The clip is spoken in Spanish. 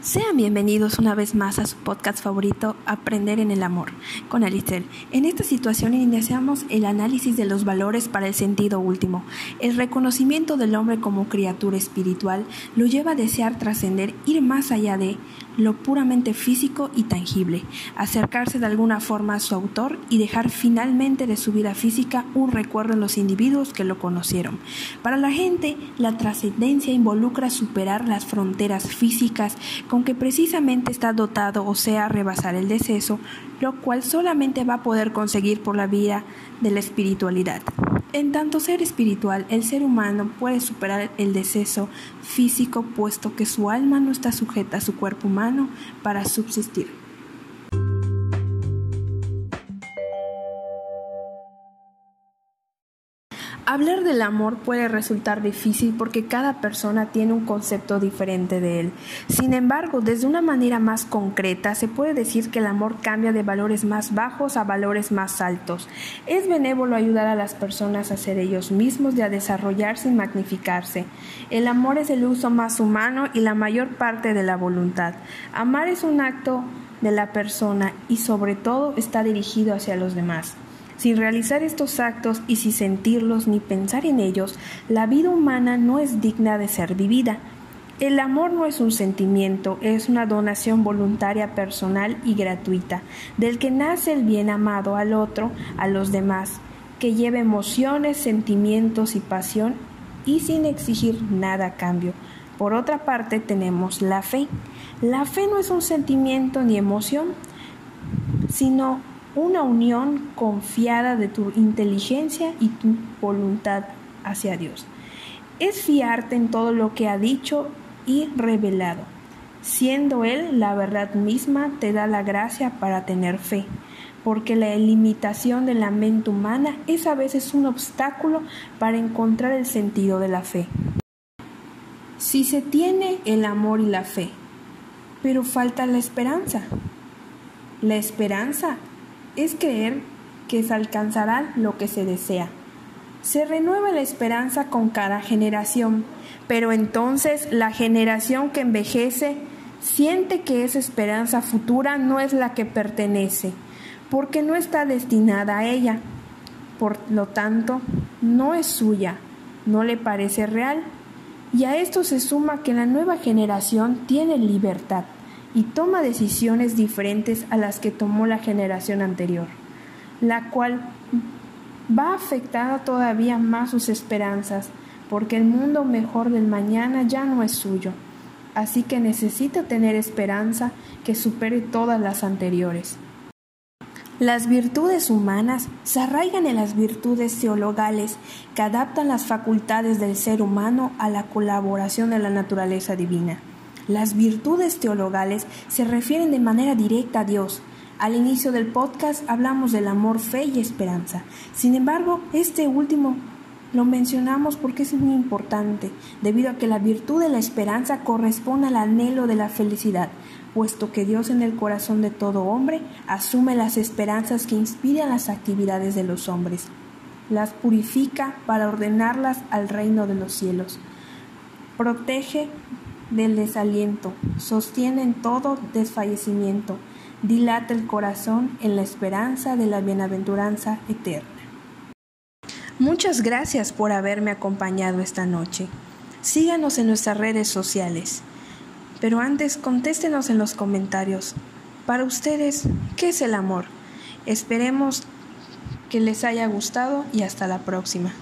Sean bienvenidos una vez más a su podcast favorito, Aprender en el Amor, con Alistair. En esta situación iniciamos el análisis de los valores para el sentido último. El reconocimiento del hombre como criatura espiritual lo lleva a desear trascender, ir más allá de lo puramente físico y tangible, acercarse de alguna forma a su autor y dejar finalmente de su vida física un recuerdo en los individuos que lo conocieron. Para la gente, la trascendencia involucra superar las fronteras físicas con que precisamente está dotado, o sea, rebasar el deceso, lo cual solamente va a poder conseguir por la vía de la espiritualidad. En tanto ser espiritual, el ser humano puede superar el deceso físico puesto que su alma no está sujeta a su cuerpo humano para subsistir. Hablar del amor puede resultar difícil porque cada persona tiene un concepto diferente de él. Sin embargo, desde una manera más concreta, se puede decir que el amor cambia de valores más bajos a valores más altos. Es benévolo ayudar a las personas a ser ellos mismos y a desarrollarse y magnificarse. El amor es el uso más humano y la mayor parte de la voluntad. Amar es un acto de la persona y sobre todo está dirigido hacia los demás. Sin realizar estos actos y sin sentirlos ni pensar en ellos, la vida humana no es digna de ser vivida. El amor no es un sentimiento, es una donación voluntaria personal y gratuita, del que nace el bien amado al otro, a los demás, que lleva emociones, sentimientos y pasión y sin exigir nada a cambio. Por otra parte tenemos la fe. La fe no es un sentimiento ni emoción, sino una unión confiada de tu inteligencia y tu voluntad hacia Dios. Es fiarte en todo lo que ha dicho y revelado. Siendo Él la verdad misma, te da la gracia para tener fe, porque la limitación de la mente humana es a veces un obstáculo para encontrar el sentido de la fe. Si se tiene el amor y la fe, pero falta la esperanza. La esperanza es creer que se alcanzará lo que se desea. Se renueva la esperanza con cada generación, pero entonces la generación que envejece siente que esa esperanza futura no es la que pertenece, porque no está destinada a ella. Por lo tanto, no es suya, no le parece real. Y a esto se suma que la nueva generación tiene libertad y toma decisiones diferentes a las que tomó la generación anterior, la cual va a afectar todavía más sus esperanzas, porque el mundo mejor del mañana ya no es suyo, así que necesita tener esperanza que supere todas las anteriores. Las virtudes humanas se arraigan en las virtudes teologales que adaptan las facultades del ser humano a la colaboración de la naturaleza divina. Las virtudes teologales se refieren de manera directa a Dios. Al inicio del podcast hablamos del amor, fe y esperanza. Sin embargo, este último lo mencionamos porque es muy importante, debido a que la virtud de la esperanza corresponde al anhelo de la felicidad, puesto que Dios en el corazón de todo hombre asume las esperanzas que inspiran las actividades de los hombres, las purifica para ordenarlas al reino de los cielos, protege del desaliento, sostiene en todo desfallecimiento, dilata el corazón en la esperanza de la bienaventuranza eterna. Muchas gracias por haberme acompañado esta noche. Síganos en nuestras redes sociales. Pero antes contéstenos en los comentarios. Para ustedes, ¿qué es el amor? Esperemos que les haya gustado y hasta la próxima.